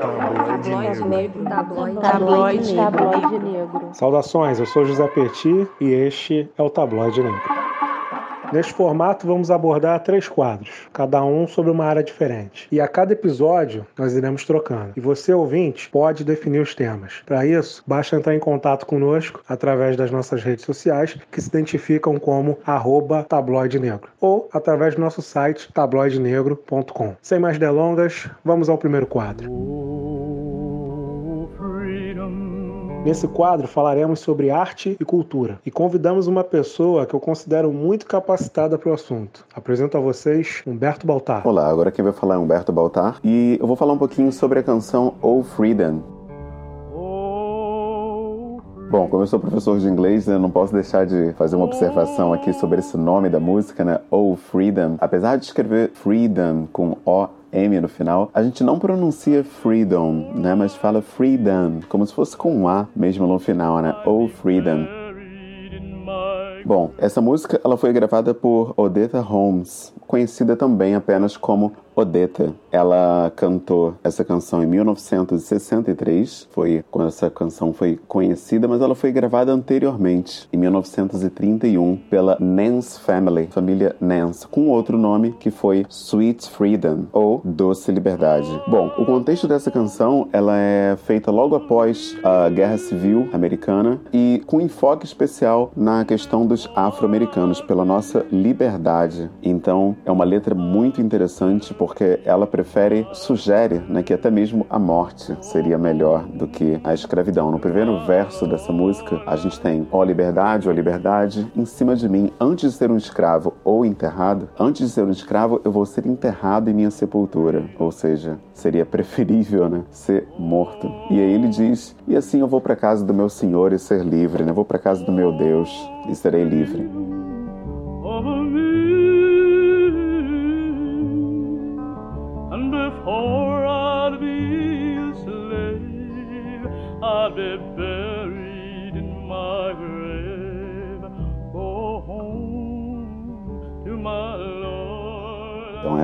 Tabloide negro. Tabloide, Tabloide, tabloide negro. Saudações, eu sou José Perti e este é o Tabloide Negro. Neste formato, vamos abordar três quadros, cada um sobre uma área diferente. E a cada episódio, nós iremos trocando. E você, ouvinte, pode definir os temas. Para isso, basta entrar em contato conosco através das nossas redes sociais, que se identificam como tabloide negro, ou através do nosso site tabloidenegro.com. Sem mais delongas, vamos ao primeiro quadro. Nesse quadro falaremos sobre arte e cultura e convidamos uma pessoa que eu considero muito capacitada para o assunto. Apresento a vocês Humberto Baltar. Olá, agora quem vai falar é Humberto Baltar e eu vou falar um pouquinho sobre a canção Oh Freedom. Bom, como eu sou professor de inglês, eu não posso deixar de fazer uma observação aqui sobre esse nome da música, né? Oh Freedom. Apesar de escrever Freedom com O M no final, a gente não pronuncia freedom, né? Mas fala freedom, como se fosse com um A mesmo no final, né? Oh, freedom. Bom, essa música ela foi gravada por Odetta Holmes, conhecida também apenas como Odetta. Ela cantou essa canção em 1963, foi quando essa canção foi conhecida, mas ela foi gravada anteriormente, em 1931, pela Nance Family, família Nance, com outro nome que foi Sweet Freedom ou Doce Liberdade. Bom, o contexto dessa canção ela é feita logo após a Guerra Civil Americana e com enfoque especial na questão dos afro-americanos pela nossa liberdade. Então, é uma letra muito interessante porque ela prefere, sugere né, que até mesmo a morte seria melhor do que a escravidão. No primeiro verso dessa música, a gente tem ó liberdade, ó liberdade, em cima de mim, antes de ser um escravo ou enterrado, antes de ser um escravo, eu vou ser enterrado em minha sepultura. Ou seja, seria preferível né, ser morto. E aí ele diz: e assim eu vou para casa do meu Senhor e ser livre, né? vou para casa do meu Deus e serei livre.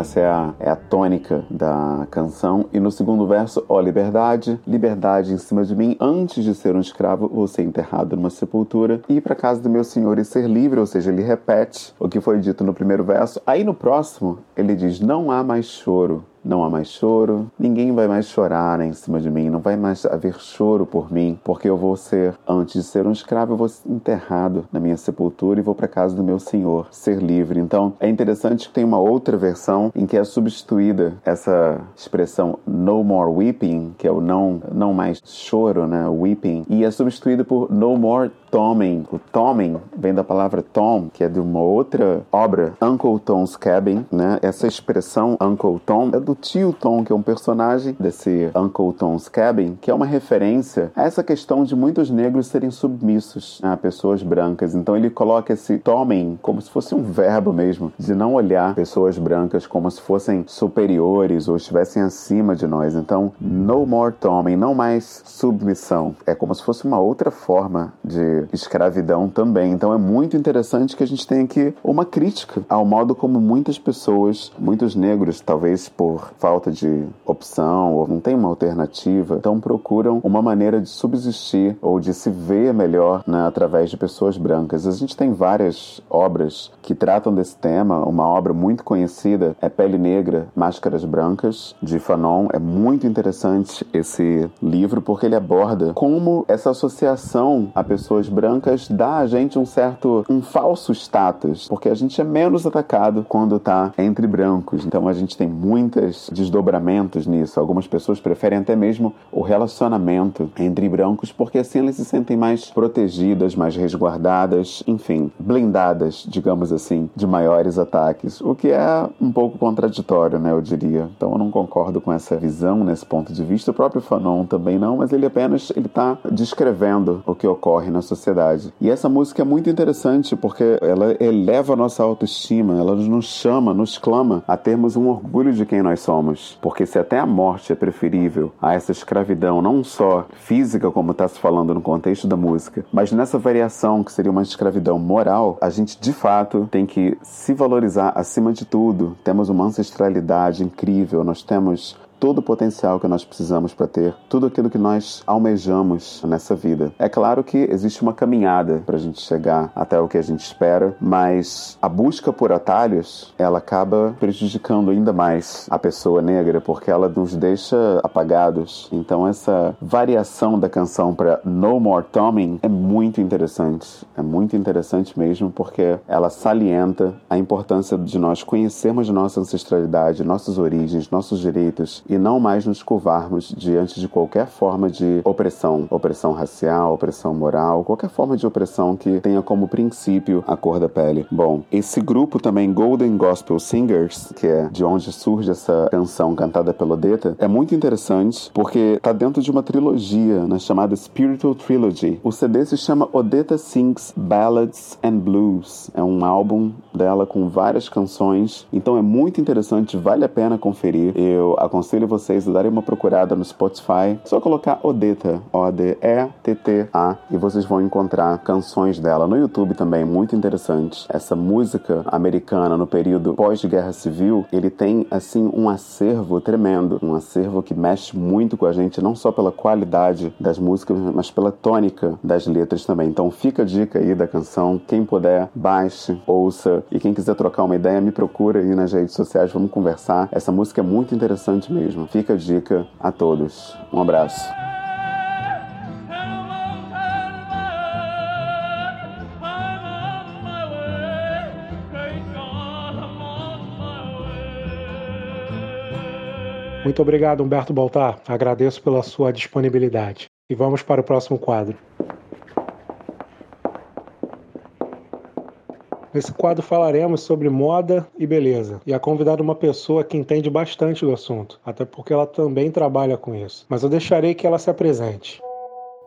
Essa é a, é a tônica da canção. E no segundo verso, ó liberdade, liberdade em cima de mim, antes de ser um escravo, vou ser enterrado numa sepultura e ir para casa do meu senhor e ser livre, ou seja, ele repete o que foi dito no primeiro verso. Aí no próximo, ele diz, não há mais choro, não há mais choro, ninguém vai mais chorar né, em cima de mim, não vai mais haver choro por mim, porque eu vou ser, antes de ser um escravo, eu vou ser enterrado na minha sepultura e vou para casa do meu Senhor, ser livre. Então é interessante que tem uma outra versão em que é substituída essa expressão no more weeping, que é o não, não mais choro, né, weeping, e é substituída por no more toming. O toming vem da palavra Tom, que é de uma outra obra, Uncle Tom's Cabin, né? Essa expressão Uncle Tom é do tio Tom, que é um personagem desse Uncle Tom's Cabin, que é uma referência a essa questão de muitos negros serem submissos a pessoas brancas. Então ele coloca esse toming como se fosse um verbo mesmo, de não olhar pessoas brancas como se fossem superiores ou estivessem acima de nós. Então, no more toming, não mais submissão. É como se fosse uma outra forma de escravidão também. Então é muito interessante que a gente tenha aqui uma crítica ao modo como muitas pessoas, muitos negros, talvez por falta de opção ou não tem uma alternativa, então procuram uma maneira de subsistir ou de se ver melhor né, através de pessoas brancas. A gente tem várias obras que tratam desse tema. Uma obra muito conhecida é Pele Negra, Máscaras Brancas, de Fanon. É muito interessante esse livro porque ele aborda como essa associação a pessoas brancas dá a gente um certo, um falso status, porque a gente é menos atacado quando tá entre brancos. Então a gente tem muitos desdobramentos nisso. Algumas pessoas preferem até mesmo o relacionamento entre brancos, porque assim elas se sentem mais protegidas, mais resguardadas, enfim, blindadas, digamos assim, de maiores ataques. O que é um pouco contraditório, né, eu diria. Então eu não concordo com essa visão nesse ponto de vista. O próprio Fanon também não, mas ele apenas ele tá descrevendo o que ocorre na sociedade. E essa música é muito interessante porque ela eleva a nossa autoestima, ela nos chama, nos clama a termos um orgulho de quem nós somos. Porque se até a morte é preferível a essa escravidão, não só física, como está se falando no contexto da música, mas nessa variação que seria uma escravidão moral, a gente de fato tem que se valorizar acima de tudo. Temos uma ancestralidade incrível, nós temos todo o potencial que nós precisamos para ter tudo aquilo que nós almejamos nessa vida. É claro que existe uma caminhada para a gente chegar até o que a gente espera, mas a busca por atalhos ela acaba prejudicando ainda mais a pessoa negra porque ela nos deixa apagados. Então essa variação da canção para No More Tommy é muito interessante. É muito interessante mesmo porque ela salienta a importância de nós conhecermos nossa ancestralidade, nossas origens, nossos direitos e não mais nos curvarmos diante de qualquer forma de opressão, opressão racial, opressão moral, qualquer forma de opressão que tenha como princípio a cor da pele. Bom, esse grupo também Golden Gospel Singers, que é de onde surge essa canção cantada pela Odetta, é muito interessante porque está dentro de uma trilogia né, chamada Spiritual Trilogy. O CD se chama Odetta Sings Ballads and Blues. É um álbum dela com várias canções, então é muito interessante, vale a pena conferir. Eu aconselho vocês a darem uma procurada no Spotify, só colocar Odetta, O-D-E-T-T-A, e vocês vão encontrar canções dela. No YouTube também, muito interessante. Essa música americana no período pós-guerra civil, ele tem assim um acervo tremendo, um acervo que mexe muito com a gente, não só pela qualidade das músicas, mas pela tônica das letras também. Então fica a dica aí da canção, quem puder, baixe, ouça, e quem quiser trocar uma ideia, me procura aí nas redes sociais, vamos conversar. Essa música é muito interessante mesmo. Fica a dica a todos. Um abraço. Muito obrigado, Humberto Baltar. Agradeço pela sua disponibilidade. E vamos para o próximo quadro. Nesse quadro falaremos sobre moda e beleza. E a convidar uma pessoa que entende bastante do assunto, até porque ela também trabalha com isso. Mas eu deixarei que ela se apresente.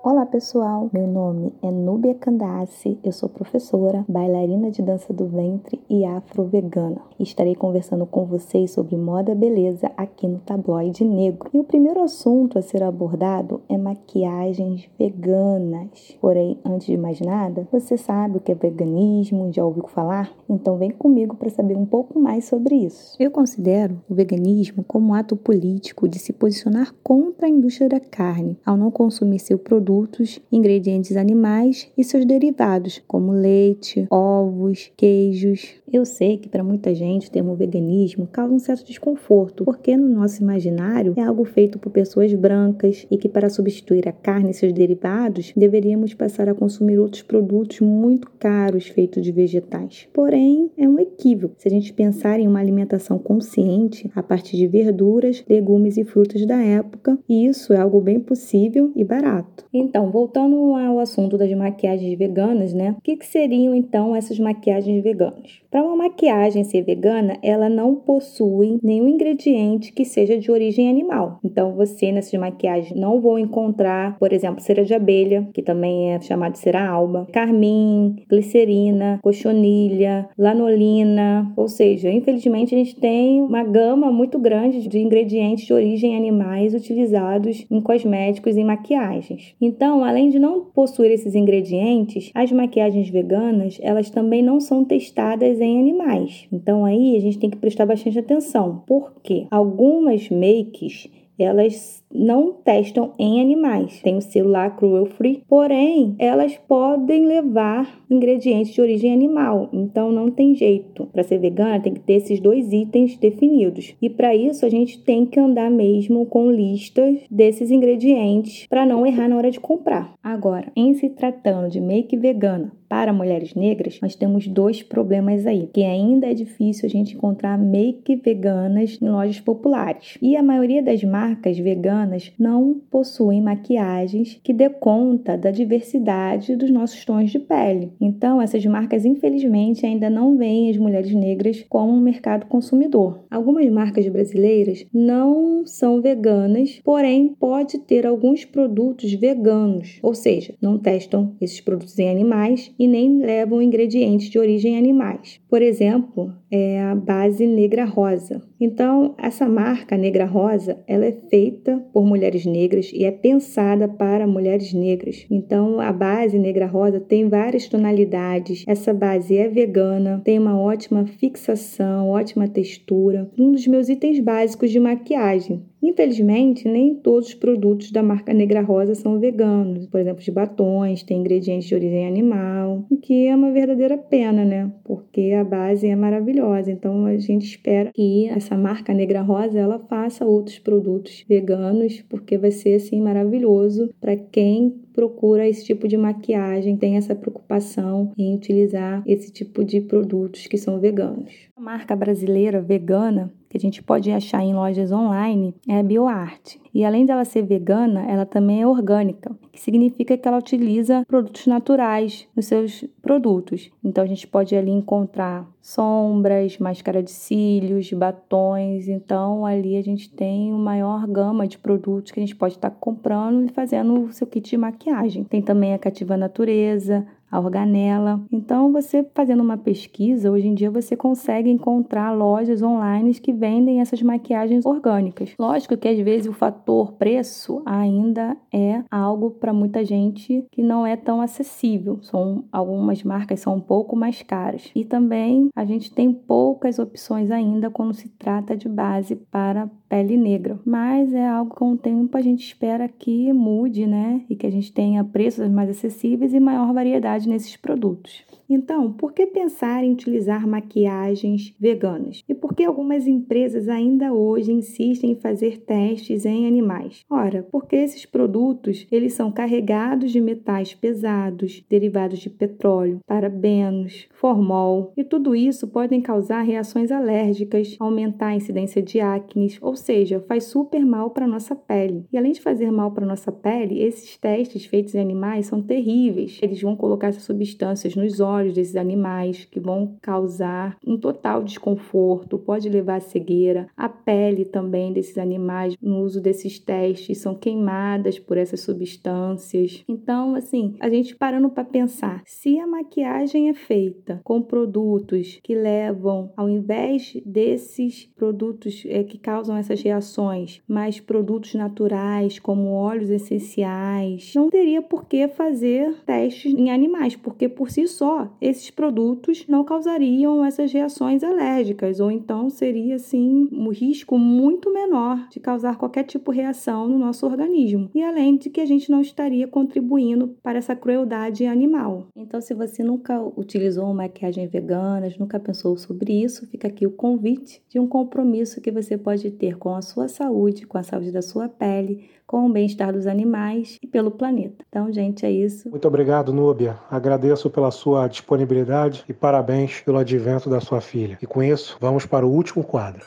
Olá pessoal, meu nome é Núbia Candace, eu sou professora, bailarina de dança do ventre e afro-vegana. Estarei conversando com vocês sobre moda beleza aqui no Tabloide Negro. E o primeiro assunto a ser abordado é maquiagens veganas. Porém, antes de mais nada, você sabe o que é veganismo? Já ouviu falar? Então vem comigo para saber um pouco mais sobre isso. Eu considero o veganismo como um ato político de se posicionar contra a indústria da carne, ao não consumir seu produto produtos, ingredientes animais e seus derivados, como leite, ovos, queijos. Eu sei que para muita gente o termo veganismo causa um certo desconforto, porque no nosso imaginário é algo feito por pessoas brancas e que para substituir a carne e seus derivados deveríamos passar a consumir outros produtos muito caros feitos de vegetais. Porém, é um equívoco se a gente pensar em uma alimentação consciente a partir de verduras, legumes e frutas da época, isso é algo bem possível e barato. Então, voltando ao assunto das maquiagens veganas, né? O que, que seriam então essas maquiagens veganas? Para uma maquiagem ser vegana, ela não possui nenhum ingrediente que seja de origem animal. Então, você nessas maquiagens não vou encontrar, por exemplo, cera de abelha, que também é chamado de cera alba, carmim, glicerina, cochonilha, lanolina, ou seja, infelizmente a gente tem uma gama muito grande de ingredientes de origem animais utilizados em cosméticos e maquiagens. Então, além de não possuir esses ingredientes, as maquiagens veganas, elas também não são testadas em animais. Então, aí a gente tem que prestar bastante atenção, porque algumas makes elas não testam em animais. Tem o selo cruel free, porém elas podem levar ingredientes de origem animal. Então não tem jeito. Para ser vegana tem que ter esses dois itens definidos. E para isso a gente tem que andar mesmo com listas desses ingredientes para não errar na hora de comprar. Agora, em se tratando de make vegana para mulheres negras, nós temos dois problemas aí, que ainda é difícil a gente encontrar make veganas em lojas populares. E a maioria das marcas veganas não possuem maquiagens que dê conta da diversidade dos nossos tons de pele. Então, essas marcas infelizmente ainda não veem as mulheres negras como um mercado consumidor. Algumas marcas brasileiras não são veganas, porém pode ter alguns produtos veganos, ou seja, não testam esses produtos em animais e nem levam ingredientes de origem animais. Por exemplo, é a base negra rosa. Então, essa marca negra rosa, ela é feita por mulheres negras e é pensada para mulheres negras. Então, a base negra rosa tem várias tonalidades. Essa base é vegana, tem uma ótima fixação, ótima textura. Um dos meus itens básicos de maquiagem. Infelizmente, nem todos os produtos da marca Negra Rosa são veganos. Por exemplo, de batons tem ingredientes de origem animal, o que é uma verdadeira pena, né? Porque a base é maravilhosa. Então a gente espera que essa marca Negra Rosa ela faça outros produtos veganos, porque vai ser assim maravilhoso para quem procura esse tipo de maquiagem, tem essa preocupação em utilizar esse tipo de produtos que são veganos. A marca brasileira vegana que a gente pode achar em lojas online é a BioArt. E além dela ser vegana, ela também é orgânica, que significa que ela utiliza produtos naturais nos seus produtos. Então a gente pode ali encontrar sombras, máscara de cílios, batons. Então ali a gente tem uma maior gama de produtos que a gente pode estar comprando e fazendo o seu kit de maquiagem. Tem também a Cativa Natureza, a organela. Então, você fazendo uma pesquisa, hoje em dia você consegue encontrar lojas online que vendem essas maquiagens orgânicas. Lógico que às vezes o fator preço ainda é algo para muita gente que não é tão acessível. São algumas marcas são um pouco mais caras. E também a gente tem poucas opções ainda quando se trata de base para pele negra. Mas é algo que com o tempo a gente espera que mude, né? E que a gente tenha preços mais acessíveis e maior variedade nesses produtos. Então, por que pensar em utilizar maquiagens veganas? E por que algumas empresas ainda hoje insistem em fazer testes em animais? Ora, porque esses produtos, eles são carregados de metais pesados, derivados de petróleo, parabenos, formol, e tudo isso podem causar reações alérgicas, aumentar a incidência de acne, ou seja, faz super mal para nossa pele. E além de fazer mal para nossa pele, esses testes feitos em animais são terríveis. Eles vão colocar essas substâncias nos olhos olhos desses animais que vão causar um total desconforto, pode levar à cegueira. A pele também desses animais, no uso desses testes, são queimadas por essas substâncias. Então, assim, a gente parando para pensar, se a maquiagem é feita com produtos que levam, ao invés desses produtos é, que causam essas reações, mais produtos naturais, como óleos essenciais, não teria por que fazer testes em animais, porque por si só esses produtos não causariam essas reações alérgicas, ou então seria assim um risco muito menor de causar qualquer tipo de reação no nosso organismo. E além de que a gente não estaria contribuindo para essa crueldade animal. Então, se você nunca utilizou maquiagem vegana, nunca pensou sobre isso, fica aqui o convite de um compromisso que você pode ter com a sua saúde, com a saúde da sua pele, com o bem-estar dos animais e pelo planeta. Então, gente, é isso. Muito obrigado, Núbia. Agradeço pela sua disponibilidade e parabéns pelo advento da sua filha. E com isso, vamos para o último quadro.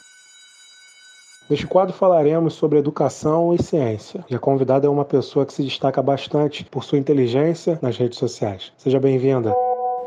Neste quadro falaremos sobre educação e ciência. E a convidada é uma pessoa que se destaca bastante por sua inteligência nas redes sociais. Seja bem-vinda.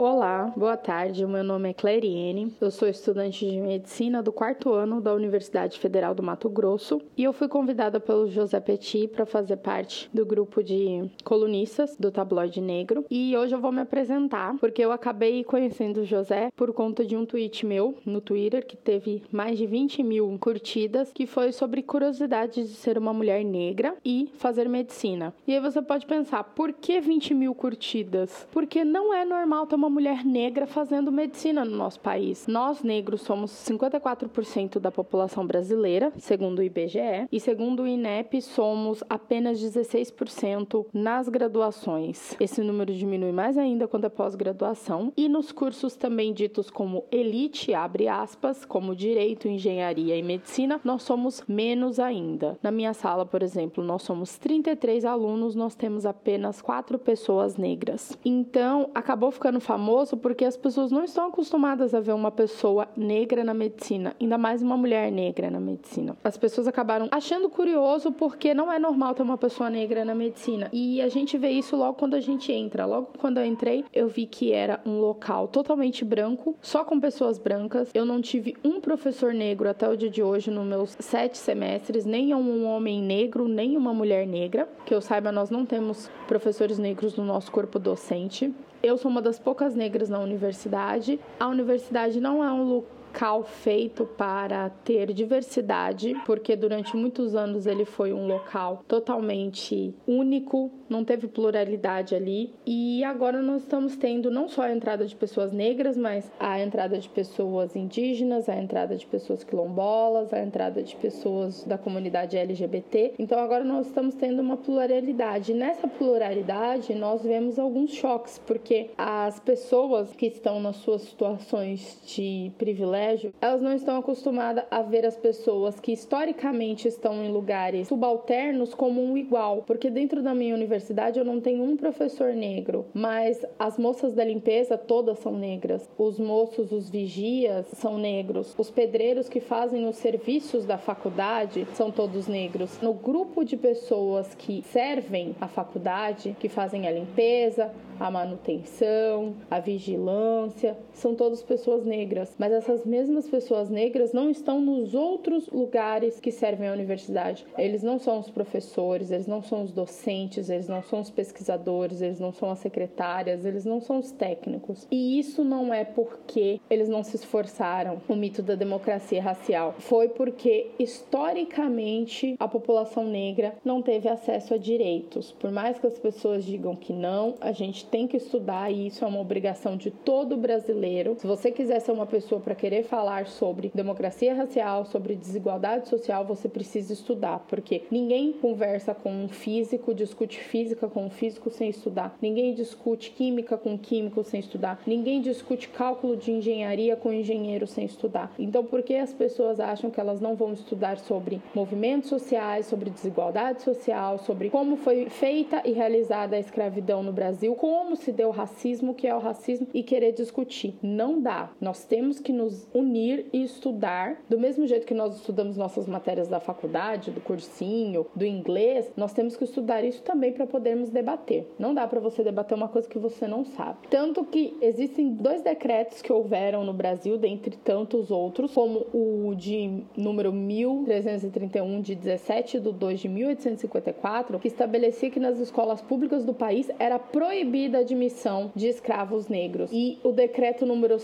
Olá, boa tarde. Meu nome é Clariene. Eu sou estudante de medicina do quarto ano da Universidade Federal do Mato Grosso e eu fui convidada pelo José Petit para fazer parte do grupo de colunistas do Tabloide Negro. E hoje eu vou me apresentar porque eu acabei conhecendo o José por conta de um tweet meu no Twitter que teve mais de 20 mil curtidas, que foi sobre curiosidade de ser uma mulher negra e fazer medicina. E aí você pode pensar, por que 20 mil curtidas? Porque não é normal ter uma mulher negra fazendo medicina no nosso país. Nós, negros, somos 54% da população brasileira, segundo o IBGE, e segundo o INEP, somos apenas 16% nas graduações. Esse número diminui mais ainda quando é pós-graduação. E nos cursos também ditos como elite, abre aspas, como direito, engenharia e medicina, nós somos menos ainda. Na minha sala, por exemplo, nós somos 33 alunos, nós temos apenas 4 pessoas negras. Então, acabou ficando famoso porque as pessoas não estão acostumadas a ver uma pessoa negra na medicina, ainda mais uma mulher negra na medicina. As pessoas acabaram achando curioso porque não é normal ter uma pessoa negra na medicina. E a gente vê isso logo quando a gente entra. Logo quando eu entrei, eu vi que era um local totalmente branco, só com pessoas brancas. Eu não tive um professor negro até o dia de hoje nos meus sete semestres, nem um homem negro, nem uma mulher negra. Que eu saiba, nós não temos professores negros no nosso corpo docente. Eu sou uma das poucas negras na universidade. A universidade não é um lugar local feito para ter diversidade, porque durante muitos anos ele foi um local totalmente único, não teve pluralidade ali. E agora nós estamos tendo não só a entrada de pessoas negras, mas a entrada de pessoas indígenas, a entrada de pessoas quilombolas, a entrada de pessoas da comunidade LGBT. Então agora nós estamos tendo uma pluralidade. Nessa pluralidade nós vemos alguns choques, porque as pessoas que estão nas suas situações de privilégio colégio, elas não estão acostumadas a ver as pessoas que historicamente estão em lugares subalternos como um igual, porque dentro da minha universidade eu não tenho um professor negro, mas as moças da limpeza todas são negras, os moços, os vigias são negros, os pedreiros que fazem os serviços da faculdade são todos negros. No grupo de pessoas que servem a faculdade, que fazem a limpeza, a manutenção, a vigilância, são todas pessoas negras. Mas essas mesmas pessoas negras não estão nos outros lugares que servem à universidade. Eles não são os professores, eles não são os docentes, eles não são os pesquisadores, eles não são as secretárias, eles não são os técnicos. E isso não é porque eles não se esforçaram. O mito da democracia racial foi porque historicamente a população negra não teve acesso a direitos. Por mais que as pessoas digam que não, a gente tem que estudar e isso é uma obrigação de todo brasileiro. Se você quiser ser uma pessoa para querer falar sobre democracia racial, sobre desigualdade social, você precisa estudar, porque ninguém conversa com um físico, discute física com um físico sem estudar. Ninguém discute química com um químico sem estudar. Ninguém discute cálculo de engenharia com um engenheiro sem estudar. Então, por que as pessoas acham que elas não vão estudar sobre movimentos sociais, sobre desigualdade social, sobre como foi feita e realizada a escravidão no Brasil, como se deu o racismo, o que é o racismo e querer discutir. Não dá. Nós temos que nos unir e estudar do mesmo jeito que nós estudamos nossas matérias da faculdade, do cursinho, do inglês, nós temos que estudar isso também para podermos debater. Não dá para você debater uma coisa que você não sabe. Tanto que existem dois decretos que houveram no Brasil, dentre tantos outros, como o de número 1331 de 17 de 2 de 1854, que estabelecia que nas escolas públicas do país era proibida a admissão de escravos negros. E o decreto número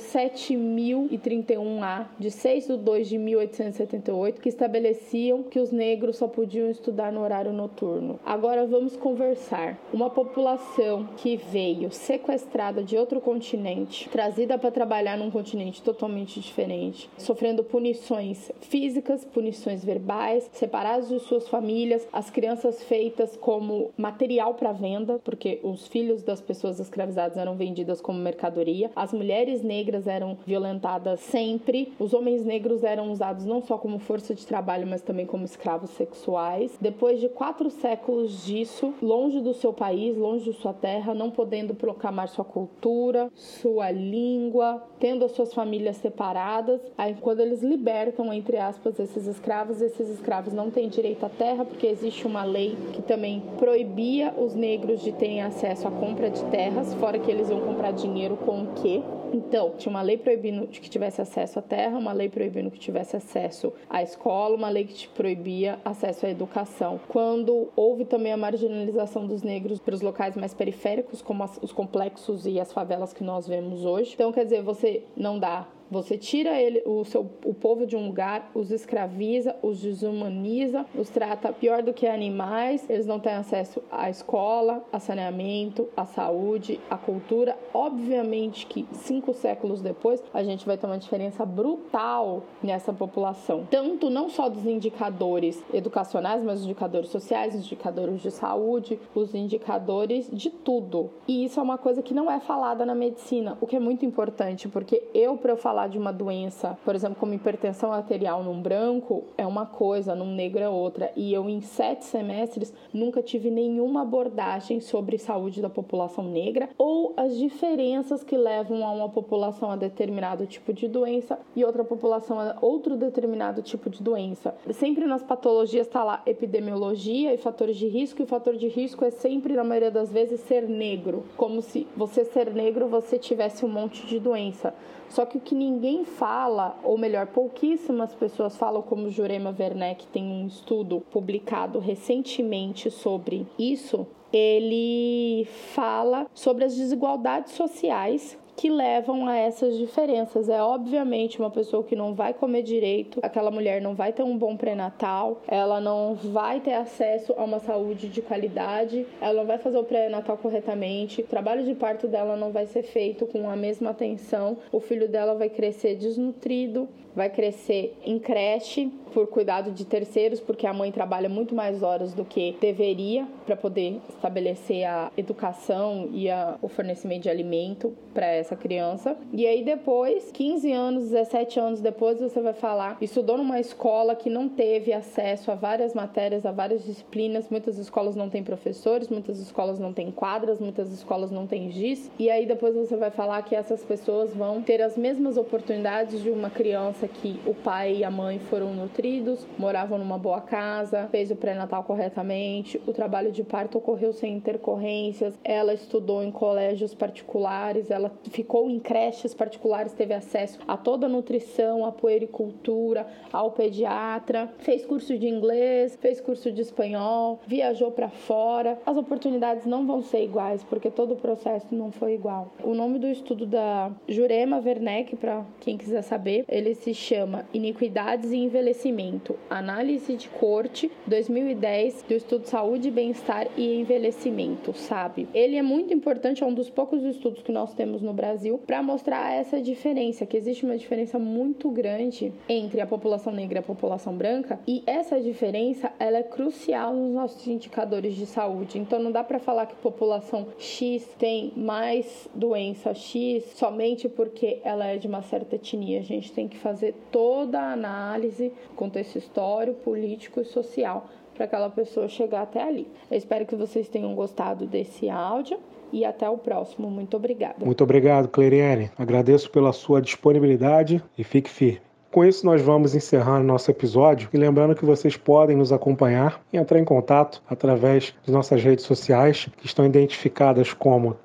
7031-A, de 6 de 2 de 1878, que estabeleciam que os negros só podiam estudar no horário noturno. Agora vamos conversar. Uma população que veio sequestrada de outro continente, trazida para trabalhar num continente totalmente diferente, sofrendo punições físicas, punições verbais, separados de suas famílias, as crianças feitas como material para venda, porque os filhos das pessoas escravizadas eram vendidas como mercadoria, as mulheres negras eram violentadas sempre, os homens negros eram usados não só como força de trabalho, mas também como escravos sexuais. Depois de quatro séculos disso, longe do seu país, longe de sua terra, não podendo proclamar sua cultura, sua língua, tendo as suas famílias separadas, aí quando eles libertam, entre aspas, esses escravos, esses escravos não têm direito à terra, porque existe uma lei que também proibia os negros de terem acesso à compra de terras, fora que eles vão comprar dinheiro com o quê? Então, tinha uma lei proibindo que tivesse acesso à terra, uma lei proibindo que tivesse acesso à escola, uma lei que te proibia acesso à educação. Quando houve também a marginalização dos negros para os locais mais periféricos, como os complexos e as favelas que nós vemos hoje. Então, quer dizer, você não dá você tira ele, o, seu, o povo de um lugar, os escraviza, os desumaniza, os trata pior do que animais, eles não têm acesso à escola, a saneamento, à saúde, à cultura. Obviamente que cinco séculos depois a gente vai ter uma diferença brutal nessa população. Tanto não só dos indicadores educacionais, mas os indicadores sociais, os indicadores de saúde, os indicadores de tudo. E isso é uma coisa que não é falada na medicina, o que é muito importante, porque eu, para eu falar falar de uma doença, por exemplo, como hipertensão arterial num branco, é uma coisa, num negro é outra. E eu, em sete semestres, nunca tive nenhuma abordagem sobre saúde da população negra ou as diferenças que levam a uma população a determinado tipo de doença e outra população a outro determinado tipo de doença. Sempre nas patologias está lá epidemiologia e fatores de risco, e o fator de risco é sempre, na maioria das vezes, ser negro. Como se você ser negro você tivesse um monte de doença. Só que o que ninguém fala, ou melhor, pouquíssimas pessoas falam, como Jurema Werneck tem um estudo publicado recentemente sobre isso, ele fala sobre as desigualdades sociais que levam a essas diferenças. É obviamente uma pessoa que não vai comer direito, aquela mulher não vai ter um bom pré-natal, ela não vai ter acesso a uma saúde de qualidade, ela não vai fazer o pré-natal corretamente, o trabalho de parto dela não vai ser feito com a mesma atenção, o filho dela vai crescer desnutrido, vai crescer em creche por cuidado de terceiros, porque a mãe trabalha muito mais horas do que deveria para poder estabelecer a educação e a, o fornecimento de alimento para essa criança. E aí depois, 15 anos, 17 anos depois, você vai falar, estudou numa escola que não teve acesso a várias matérias, a várias disciplinas, muitas escolas não têm professores, muitas escolas não têm quadras, muitas escolas não têm giz. E aí depois você vai falar que essas pessoas vão ter as mesmas oportunidades de uma criança que o pai e a mãe foram nutridos, moravam numa boa casa, fez o pré-natal corretamente, o trabalho de parto ocorreu sem intercorrências, ela estudou em colégios particulares, ela ficou em creches particulares, teve acesso a toda a nutrição, a puericultura, ao pediatra, fez curso de inglês, fez curso de espanhol, viajou para fora. As oportunidades não vão ser iguais, porque todo o processo não foi igual. O nome do estudo da Jurema Werneck, para quem quiser saber, ele se chama Iniquidades e Envelhecimento, Análise de Corte 2010 do Estudo Saúde, Bem-Estar e Envelhecimento, sabe? Ele é muito importante, é um dos poucos estudos que nós temos no Brasil para mostrar essa diferença, que existe uma diferença muito grande entre a população negra e a população branca, e essa diferença ela é crucial nos nossos indicadores de saúde. Então não dá para falar que população X tem mais doença X somente porque ela é de uma certa etnia. A gente tem que fazer fazer toda a análise, contexto histórico, político e social para aquela pessoa chegar até ali. Eu espero que vocês tenham gostado desse áudio e até o próximo. Muito obrigada. Muito obrigado, Cleiriane. Agradeço pela sua disponibilidade e fique firme. Com isso, nós vamos encerrar nosso episódio e lembrando que vocês podem nos acompanhar e entrar em contato através de nossas redes sociais, que estão identificadas como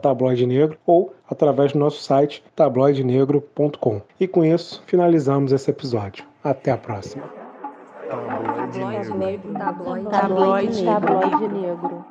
tabloidenegro ou através do nosso site tabloidenegro.com. E com isso, finalizamos esse episódio. Até a próxima. Tabloide negro. Tabloide negro.